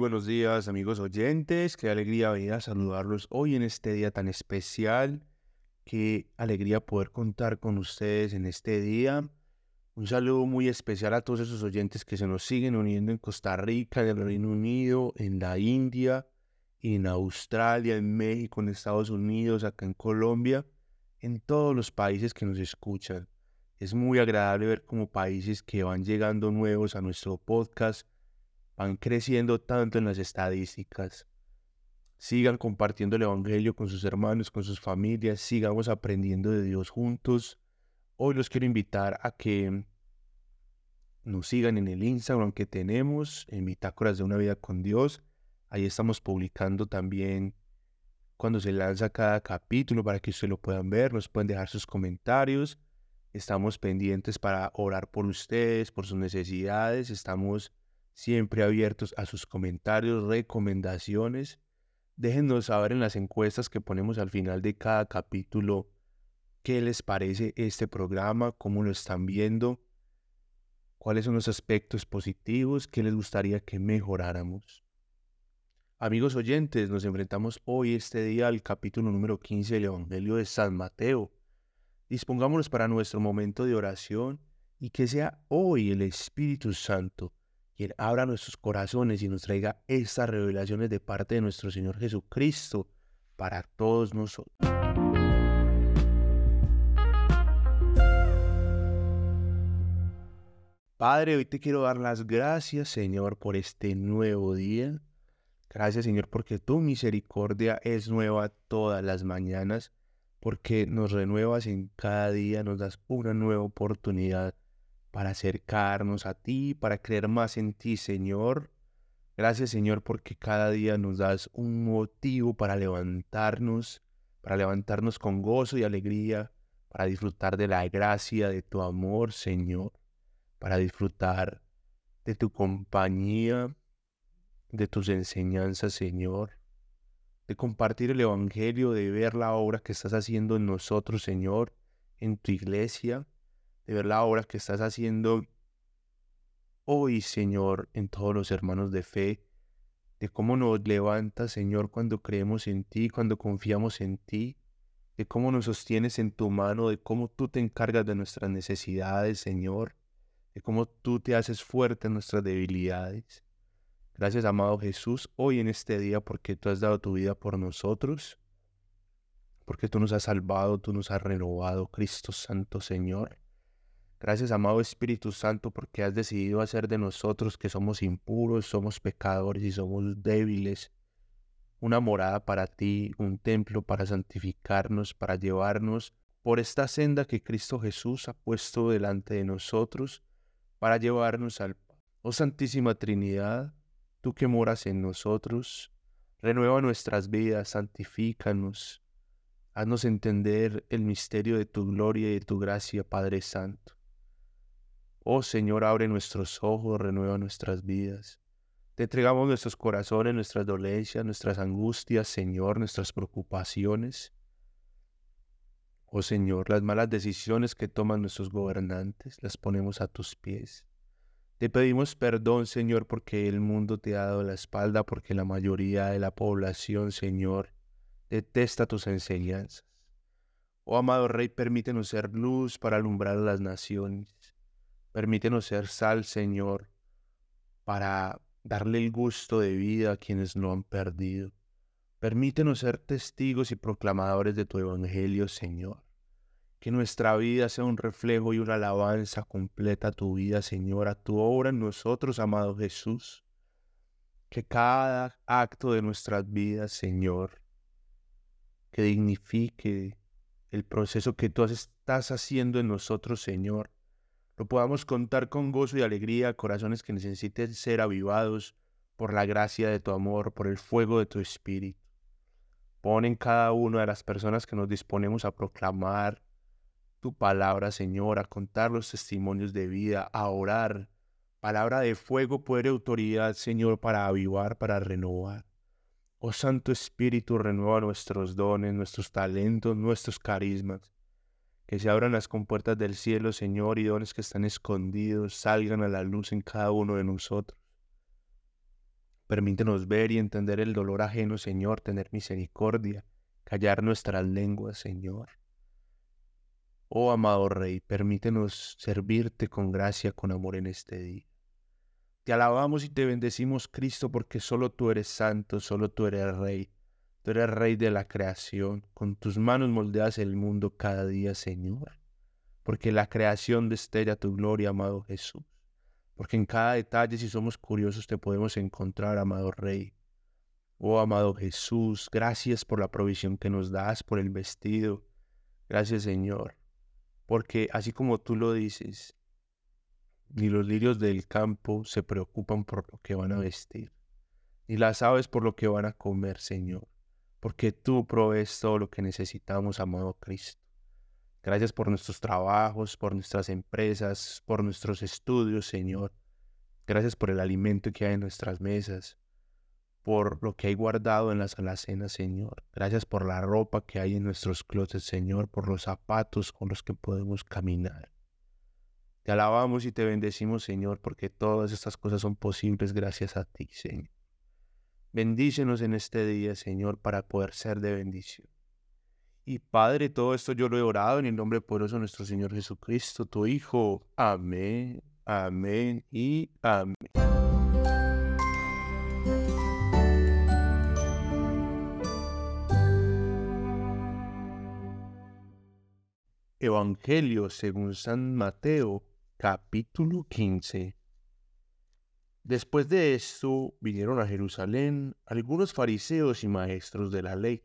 buenos días amigos oyentes, qué alegría venir a saludarlos hoy en este día tan especial, qué alegría poder contar con ustedes en este día. Un saludo muy especial a todos esos oyentes que se nos siguen uniendo en Costa Rica, en el Reino Unido, en la India, en Australia, en México, en Estados Unidos, acá en Colombia, en todos los países que nos escuchan. Es muy agradable ver como países que van llegando nuevos a nuestro podcast van creciendo tanto en las estadísticas. Sigan compartiendo el Evangelio con sus hermanos, con sus familias, sigamos aprendiendo de Dios juntos. Hoy los quiero invitar a que nos sigan en el Instagram que tenemos, en Bitácoras de una vida con Dios. Ahí estamos publicando también cuando se lanza cada capítulo para que ustedes lo puedan ver, nos pueden dejar sus comentarios. Estamos pendientes para orar por ustedes, por sus necesidades. Estamos siempre abiertos a sus comentarios, recomendaciones. Déjennos saber en las encuestas que ponemos al final de cada capítulo qué les parece este programa, cómo lo están viendo, cuáles son los aspectos positivos, qué les gustaría que mejoráramos. Amigos oyentes, nos enfrentamos hoy este día al capítulo número 15 del Evangelio de San Mateo. Dispongámonos para nuestro momento de oración y que sea hoy el Espíritu Santo abra nuestros corazones y nos traiga estas revelaciones de parte de nuestro Señor Jesucristo para todos nosotros. Padre, hoy te quiero dar las gracias, Señor, por este nuevo día. Gracias, Señor, porque tu misericordia es nueva todas las mañanas, porque nos renuevas en cada día, nos das una nueva oportunidad para acercarnos a ti, para creer más en ti, Señor. Gracias, Señor, porque cada día nos das un motivo para levantarnos, para levantarnos con gozo y alegría, para disfrutar de la gracia de tu amor, Señor, para disfrutar de tu compañía, de tus enseñanzas, Señor, de compartir el Evangelio, de ver la obra que estás haciendo en nosotros, Señor, en tu iglesia de ver la obra que estás haciendo hoy, Señor, en todos los hermanos de fe, de cómo nos levantas, Señor, cuando creemos en ti, cuando confiamos en ti, de cómo nos sostienes en tu mano, de cómo tú te encargas de nuestras necesidades, Señor, de cómo tú te haces fuerte en nuestras debilidades. Gracias, amado Jesús, hoy en este día, porque tú has dado tu vida por nosotros, porque tú nos has salvado, tú nos has renovado, Cristo Santo Señor. Gracias, amado Espíritu Santo, porque has decidido hacer de nosotros que somos impuros, somos pecadores y somos débiles, una morada para ti, un templo para santificarnos, para llevarnos por esta senda que Cristo Jesús ha puesto delante de nosotros, para llevarnos al Oh Santísima Trinidad, tú que moras en nosotros, renueva nuestras vidas, santifícanos, haznos entender el misterio de tu gloria y de tu gracia, Padre Santo. Oh Señor, abre nuestros ojos, renueva nuestras vidas. Te entregamos nuestros corazones, nuestras dolencias, nuestras angustias, Señor, nuestras preocupaciones. Oh Señor, las malas decisiones que toman nuestros gobernantes, las ponemos a tus pies. Te pedimos perdón, Señor, porque el mundo te ha dado la espalda, porque la mayoría de la población, Señor, detesta tus enseñanzas. Oh amado Rey, permítenos ser luz para alumbrar a las naciones. Permítenos ser sal, Señor, para darle el gusto de vida a quienes lo han perdido. Permítenos ser testigos y proclamadores de tu Evangelio, Señor. Que nuestra vida sea un reflejo y una alabanza completa a tu vida, Señor, a tu obra en nosotros, amado Jesús. Que cada acto de nuestras vidas, Señor, que dignifique el proceso que tú estás haciendo en nosotros, Señor, lo podamos contar con gozo y alegría, corazones que necesiten ser avivados por la gracia de tu amor, por el fuego de tu espíritu. Pon en cada una de las personas que nos disponemos a proclamar tu palabra, Señor, a contar los testimonios de vida, a orar. Palabra de fuego, poder y autoridad, Señor, para avivar, para renovar. Oh Santo Espíritu, renueva nuestros dones, nuestros talentos, nuestros carismas que se abran las compuertas del cielo, Señor, y dones que están escondidos salgan a la luz en cada uno de nosotros. Permítenos ver y entender el dolor ajeno, Señor, tener misericordia, callar nuestras lenguas, Señor. Oh amado Rey, permítenos servirte con gracia, con amor en este día. Te alabamos y te bendecimos, Cristo, porque solo tú eres santo, solo tú eres Rey. Tú eres Rey de la creación. Con tus manos moldeas el mundo cada día, Señor. Porque la creación destella tu gloria, amado Jesús porque en cada detalle, si somos curiosos, te podemos encontrar, amado Rey. Oh, amado Jesús, gracias por la provisión que nos das, por el vestido. Gracias, Señor, porque así como tú lo dices, ni los lirios del campo se preocupan por lo que van a vestir, ni las aves por lo que van a comer, Señor, porque tú provees todo lo que necesitamos, amado Cristo. Gracias por nuestros trabajos, por nuestras empresas, por nuestros estudios, Señor. Gracias por el alimento que hay en nuestras mesas, por lo que hay guardado en las alacenas, Señor. Gracias por la ropa que hay en nuestros closets, Señor, por los zapatos con los que podemos caminar. Te alabamos y te bendecimos, Señor, porque todas estas cosas son posibles gracias a ti, Señor. Bendícenos en este día, Señor, para poder ser de bendición. Y Padre, todo esto yo lo he orado en el nombre poderoso de nuestro Señor Jesucristo, tu Hijo. Amén, amén y amén. Evangelio según San Mateo, capítulo 15. Después de esto vinieron a Jerusalén algunos fariseos y maestros de la ley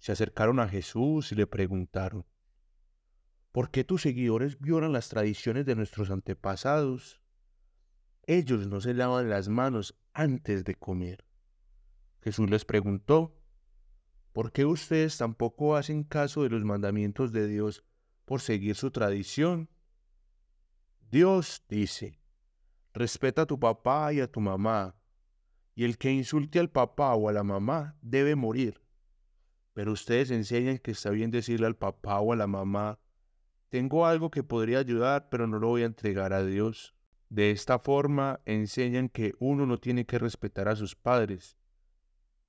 se acercaron a Jesús y le preguntaron, ¿por qué tus seguidores violan las tradiciones de nuestros antepasados? Ellos no se lavan las manos antes de comer. Jesús les preguntó, ¿por qué ustedes tampoco hacen caso de los mandamientos de Dios por seguir su tradición? Dios dice, respeta a tu papá y a tu mamá, y el que insulte al papá o a la mamá debe morir. Pero ustedes enseñan que está bien decirle al papá o a la mamá, tengo algo que podría ayudar, pero no lo voy a entregar a Dios. De esta forma enseñan que uno no tiene que respetar a sus padres.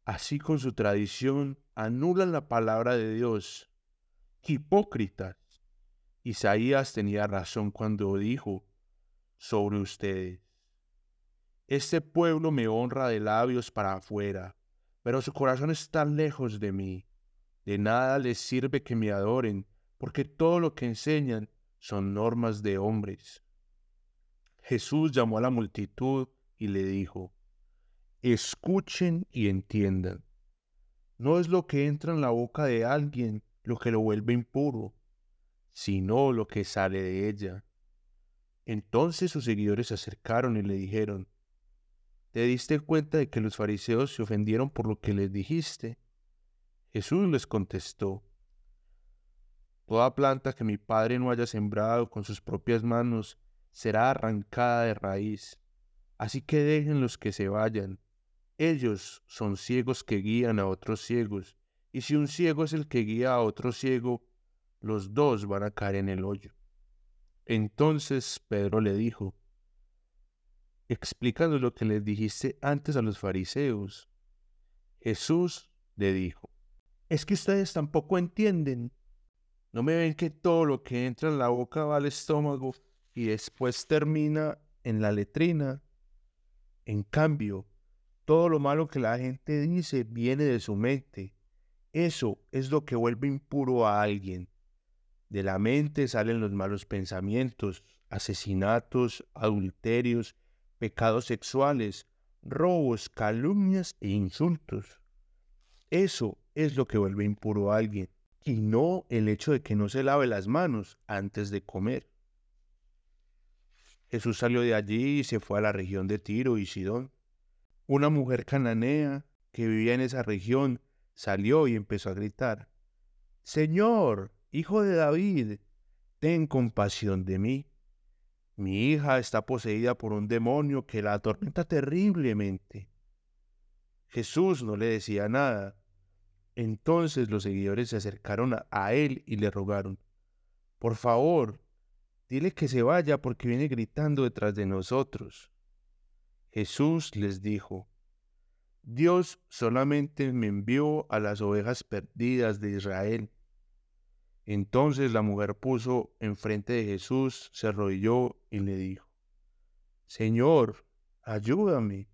Así con su tradición anulan la palabra de Dios. Hipócritas. Isaías tenía razón cuando dijo sobre ustedes. Este pueblo me honra de labios para afuera, pero su corazón está lejos de mí. De nada les sirve que me adoren, porque todo lo que enseñan son normas de hombres. Jesús llamó a la multitud y le dijo, escuchen y entiendan. No es lo que entra en la boca de alguien lo que lo vuelve impuro, sino lo que sale de ella. Entonces sus seguidores se acercaron y le dijeron, ¿te diste cuenta de que los fariseos se ofendieron por lo que les dijiste? Jesús les contestó, Toda planta que mi Padre no haya sembrado con sus propias manos será arrancada de raíz. Así que déjenlos que se vayan. Ellos son ciegos que guían a otros ciegos, y si un ciego es el que guía a otro ciego, los dos van a caer en el hoyo. Entonces Pedro le dijo, explicando lo que les dijiste antes a los fariseos. Jesús le dijo, es que ustedes tampoco entienden. No me ven que todo lo que entra en la boca va al estómago y después termina en la letrina. En cambio, todo lo malo que la gente dice viene de su mente. Eso es lo que vuelve impuro a alguien. De la mente salen los malos pensamientos, asesinatos, adulterios, pecados sexuales, robos, calumnias e insultos. Eso es lo que vuelve impuro a alguien, y no el hecho de que no se lave las manos antes de comer. Jesús salió de allí y se fue a la región de Tiro y Sidón. Una mujer cananea que vivía en esa región salió y empezó a gritar, Señor, hijo de David, ten compasión de mí. Mi hija está poseída por un demonio que la atormenta terriblemente. Jesús no le decía nada, entonces los seguidores se acercaron a, él y le rogaron, por favor, dile que se vaya porque viene gritando detrás de nosotros. Jesús les dijo, Dios solamente me envió a las ovejas perdidas de Israel. Entonces la mujer puso enfrente de Jesús, se arrodilló y le dijo, Señor, ayúdame.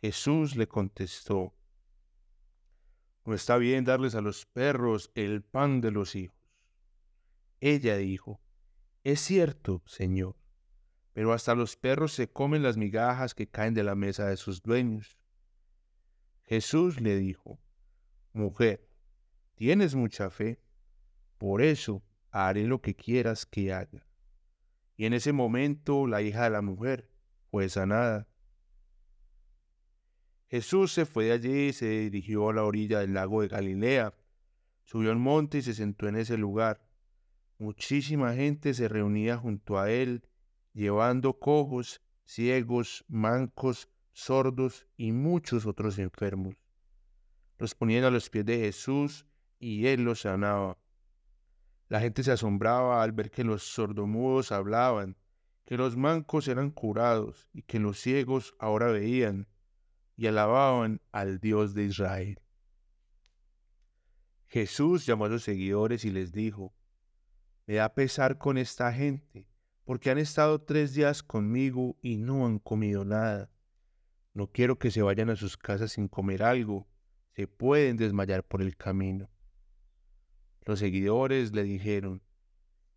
Jesús le contestó, no está bien darles a los perros el pan de los hijos. Ella dijo, es cierto, Señor, pero hasta los perros se comen las migajas que caen de la mesa de sus dueños. Jesús le dijo, Mujer, tienes mucha fe, por eso haré lo que quieras que haga. Y en ese momento la hija de la mujer fue sanada. Jesús se fue de allí y se dirigió a la orilla del lago de Galilea. Subió al monte y se sentó en ese lugar. Muchísima gente se reunía junto a él, llevando cojos, ciegos, mancos, sordos y muchos otros enfermos. Los ponían a los pies de Jesús y él los sanaba. La gente se asombraba al ver que los sordomudos hablaban, que los mancos eran curados y que los ciegos ahora veían y alababan al Dios de Israel. Jesús llamó a los seguidores y les dijo, Me da pesar con esta gente, porque han estado tres días conmigo y no han comido nada. No quiero que se vayan a sus casas sin comer algo. Se pueden desmayar por el camino. Los seguidores le dijeron,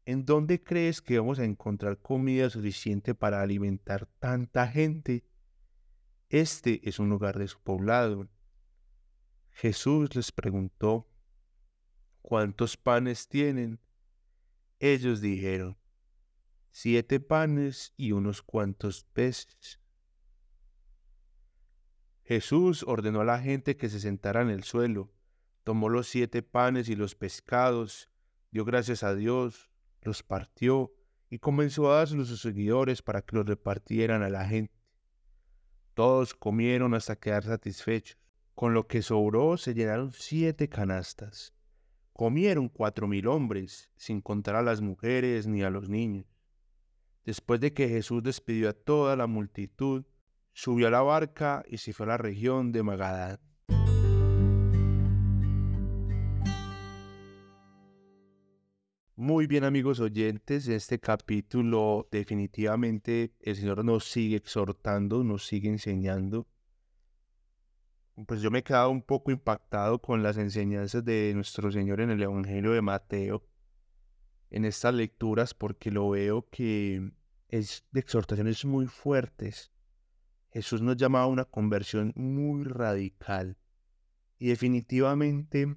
¿En dónde crees que vamos a encontrar comida suficiente para alimentar tanta gente? Este es un lugar despoblado. Jesús les preguntó, ¿cuántos panes tienen? Ellos dijeron, siete panes y unos cuantos peces. Jesús ordenó a la gente que se sentara en el suelo, tomó los siete panes y los pescados, dio gracias a Dios, los partió y comenzó a darlos a sus seguidores para que los repartieran a la gente. Todos comieron hasta quedar satisfechos. Con lo que sobró se llenaron siete canastas. Comieron cuatro mil hombres, sin contar a las mujeres ni a los niños. Después de que Jesús despidió a toda la multitud, subió a la barca y se fue a la región de Magadán. Muy bien amigos oyentes, este capítulo definitivamente el Señor nos sigue exhortando, nos sigue enseñando. Pues yo me he quedado un poco impactado con las enseñanzas de nuestro Señor en el Evangelio de Mateo, en estas lecturas, porque lo veo que es de exhortaciones muy fuertes Jesús nos llama a una conversión muy radical y definitivamente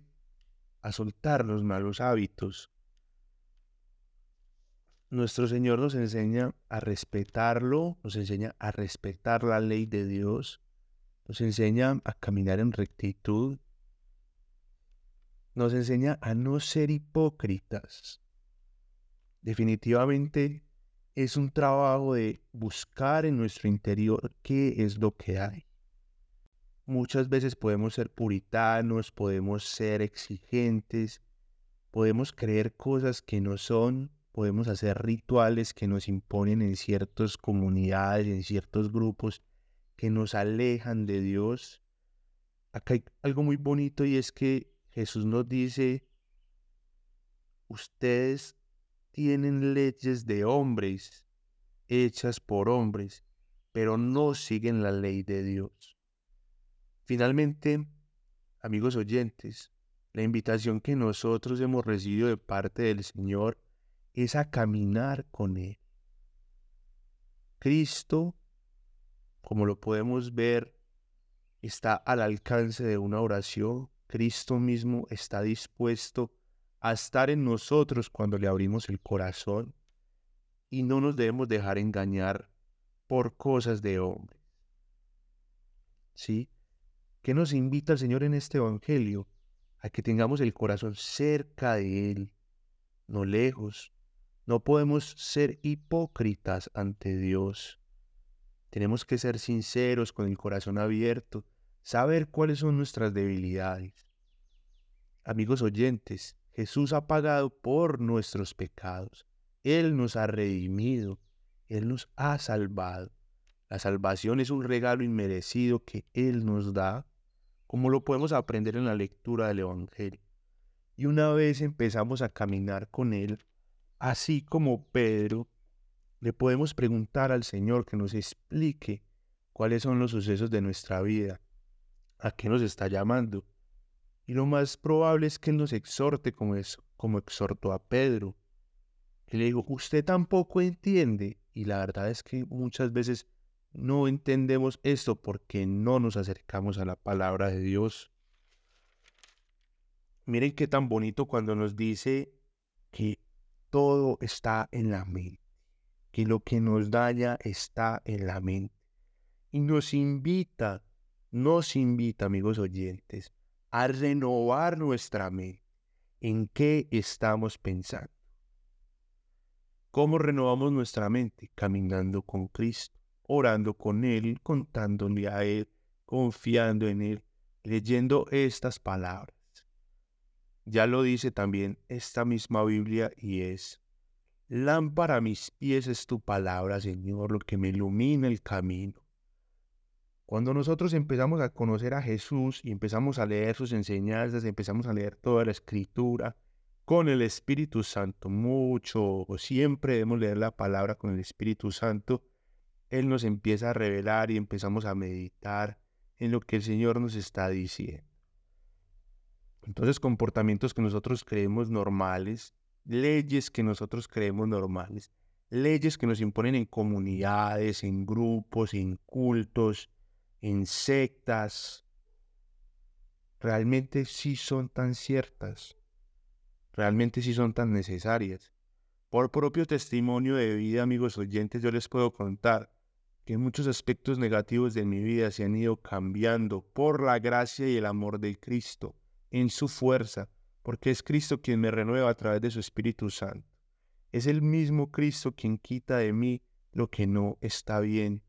a soltar los malos hábitos. Nuestro Señor nos enseña a respetarlo, nos enseña a respetar la ley de Dios, nos enseña a caminar en rectitud, nos enseña a no ser hipócritas. Definitivamente es un trabajo de buscar en nuestro interior qué es lo que hay. Muchas veces podemos ser puritanos, podemos ser exigentes, podemos creer cosas que no son, podemos hacer rituales que nos imponen en ciertas comunidades, en ciertos grupos, que nos alejan de Dios. Acá hay algo muy bonito y es que Jesús nos dice, ustedes tienen leyes de hombres, hechas por hombres, pero no siguen la ley de Dios. Finalmente, amigos oyentes, la invitación que nosotros hemos recibido de parte del Señor es a caminar con Él. Cristo, como lo podemos ver, está al alcance de una oración. Cristo mismo está dispuesto a estar en nosotros cuando le abrimos el corazón y no nos debemos dejar engañar por cosas de hombres. ¿Sí? ¿Qué nos invita el Señor en este Evangelio? A que tengamos el corazón cerca de Él, no lejos. No podemos ser hipócritas ante Dios. Tenemos que ser sinceros con el corazón abierto, saber cuáles son nuestras debilidades. Amigos oyentes, Jesús ha pagado por nuestros pecados. Él nos ha redimido. Él nos ha salvado. La salvación es un regalo inmerecido que Él nos da, como lo podemos aprender en la lectura del Evangelio. Y una vez empezamos a caminar con Él, así como Pedro, le podemos preguntar al Señor que nos explique cuáles son los sucesos de nuestra vida, a qué nos está llamando. Y lo más probable es que Él nos exhorte como, es, como exhortó a Pedro. Que le digo, usted tampoco entiende. Y la verdad es que muchas veces no entendemos esto porque no nos acercamos a la palabra de Dios. Miren qué tan bonito cuando nos dice que todo está en la mente, que lo que nos daña está en la mente. Y nos invita, nos invita, amigos oyentes, a renovar nuestra mente. ¿En qué estamos pensando? ¿Cómo renovamos nuestra mente? Caminando con Cristo, orando con Él, contándole a Él, confiando en Él, leyendo estas palabras. Ya lo dice también esta misma Biblia y es, lámpara a mis pies es tu palabra, Señor, lo que me ilumina el camino. Cuando nosotros empezamos a conocer a Jesús y empezamos a leer sus enseñanzas, empezamos a leer toda la escritura con el Espíritu Santo, mucho o siempre debemos leer la palabra con el Espíritu Santo, Él nos empieza a revelar y empezamos a meditar en lo que el Señor nos está diciendo. Entonces, comportamientos que nosotros creemos normales, leyes que nosotros creemos normales, leyes que nos imponen en comunidades, en grupos, en cultos, en sectas, realmente sí son tan ciertas, realmente sí son tan necesarias. Por propio testimonio de vida, amigos oyentes, yo les puedo contar que muchos aspectos negativos de mi vida se han ido cambiando por la gracia y el amor de Cristo en su fuerza, porque es Cristo quien me renueva a través de su Espíritu Santo. Es el mismo Cristo quien quita de mí lo que no está bien.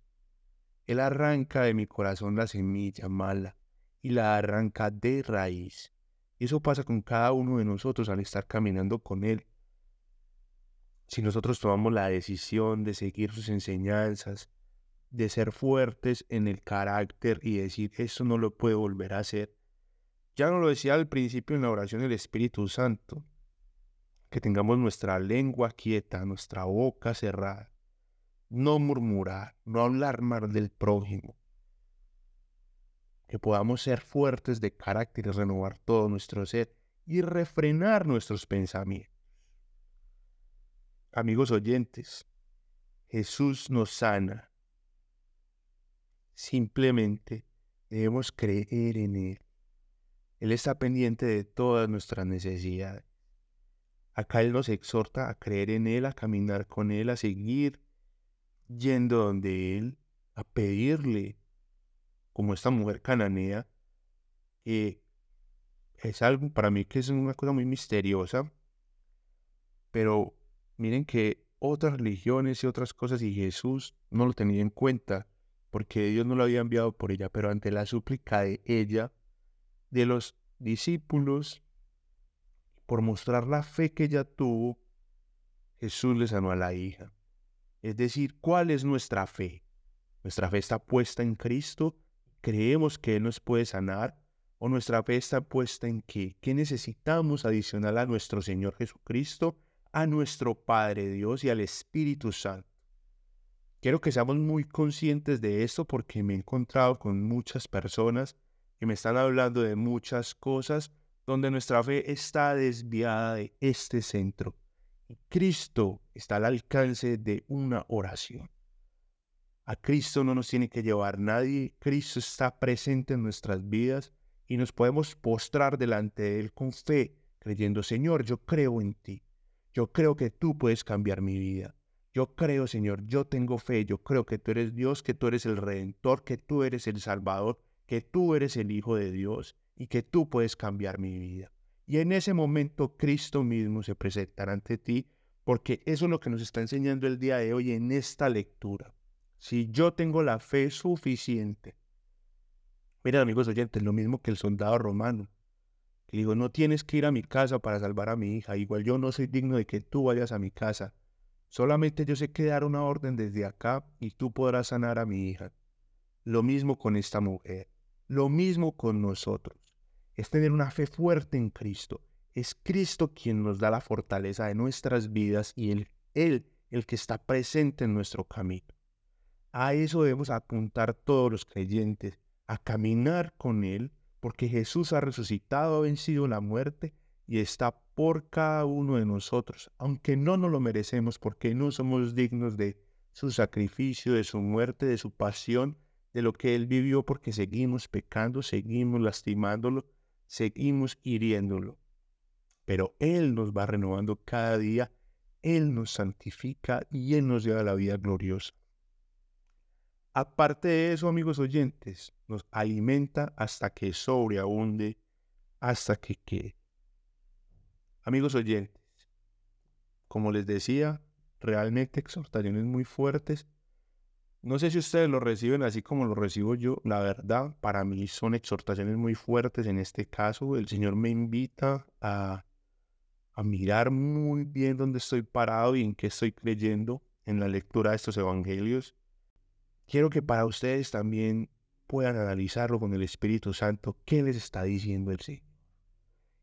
Él arranca de mi corazón la semilla mala y la arranca de raíz. Y eso pasa con cada uno de nosotros al estar caminando con Él. Si nosotros tomamos la decisión de seguir sus enseñanzas, de ser fuertes en el carácter y decir, eso no lo puedo volver a hacer, ya no lo decía al principio en la oración del Espíritu Santo, que tengamos nuestra lengua quieta, nuestra boca cerrada, no murmurar, no hablar mal del prójimo, que podamos ser fuertes de carácter y renovar todo nuestro ser y refrenar nuestros pensamientos. Amigos oyentes, Jesús nos sana. Simplemente debemos creer en Él. Él está pendiente de todas nuestras necesidades. Acá Él nos exhorta a creer en Él, a caminar con Él, a seguir yendo donde Él, a pedirle, como esta mujer cananea, que es algo para mí que es una cosa muy misteriosa, pero miren que otras religiones y otras cosas y Jesús no lo tenía en cuenta, porque Dios no lo había enviado por ella, pero ante la súplica de ella, de los discípulos, por mostrar la fe que ella tuvo, Jesús le sanó a la hija. Es decir, ¿cuál es nuestra fe? ¿Nuestra fe está puesta en Cristo? ¿Creemos que Él nos puede sanar? ¿O nuestra fe está puesta en qué? ¿Qué necesitamos adicional a nuestro Señor Jesucristo, a nuestro Padre Dios y al Espíritu Santo? Quiero que seamos muy conscientes de esto porque me he encontrado con muchas personas que me están hablando de muchas cosas donde nuestra fe está desviada de este centro. Y Cristo está al alcance de una oración. A Cristo no nos tiene que llevar nadie, Cristo está presente en nuestras vidas y nos podemos postrar delante de Él con fe, creyendo, Señor, yo creo en ti, yo creo que tú puedes cambiar mi vida. Yo creo, Señor, yo tengo fe, yo creo que tú eres Dios, que tú eres el Redentor, que tú eres el Salvador, que tú eres el Hijo de Dios y que tú puedes cambiar mi vida. Y en ese momento Cristo mismo se presentará ante ti, porque eso es lo que nos está enseñando el día de hoy en esta lectura. Si yo tengo la fe suficiente, miren amigos oyentes, lo mismo que el soldado romano, que digo, no tienes que ir a mi casa para salvar a mi hija, igual yo no soy digno de que tú vayas a mi casa, Solamente yo sé que dar una orden desde acá y tú podrás sanar a mi hija. Lo mismo con esta mujer, lo mismo con nosotros. Es tener una fe fuerte en Cristo. Es Cristo quien nos da la fortaleza de nuestras vidas y Él, el que está presente en nuestro camino. A eso debemos apuntar todos los creyentes, a caminar con Él, porque Jesús ha resucitado, ha vencido la muerte y está por cada uno de nosotros, aunque no nos lo merecemos porque no somos dignos de su sacrificio, de su muerte, de su pasión, de lo que Él vivió porque seguimos pecando, seguimos lastimándolo, seguimos hiriéndolo. Pero Él nos va renovando cada día, Él nos santifica y Él nos lleva a la vida gloriosa. Aparte de eso, amigos oyentes, nos alimenta hasta que sobreabunde, hasta que quede. Amigos oyentes, como les decía, realmente exhortaciones muy fuertes. No sé si ustedes lo reciben así como lo recibo yo. La verdad, para mí son exhortaciones muy fuertes en este caso. El Señor me invita a, a mirar muy bien dónde estoy parado y en qué estoy creyendo en la lectura de estos evangelios. Quiero que para ustedes también puedan analizarlo con el Espíritu Santo, qué les está diciendo el Señor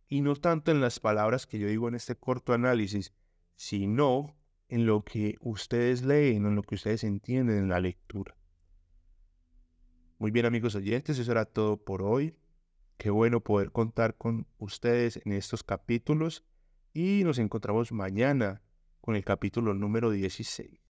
y no tanto en las palabras que yo digo en este corto análisis, sino en lo que ustedes leen, en lo que ustedes entienden en la lectura. Muy bien amigos oyentes, eso era todo por hoy. Qué bueno poder contar con ustedes en estos capítulos y nos encontramos mañana con el capítulo número 16.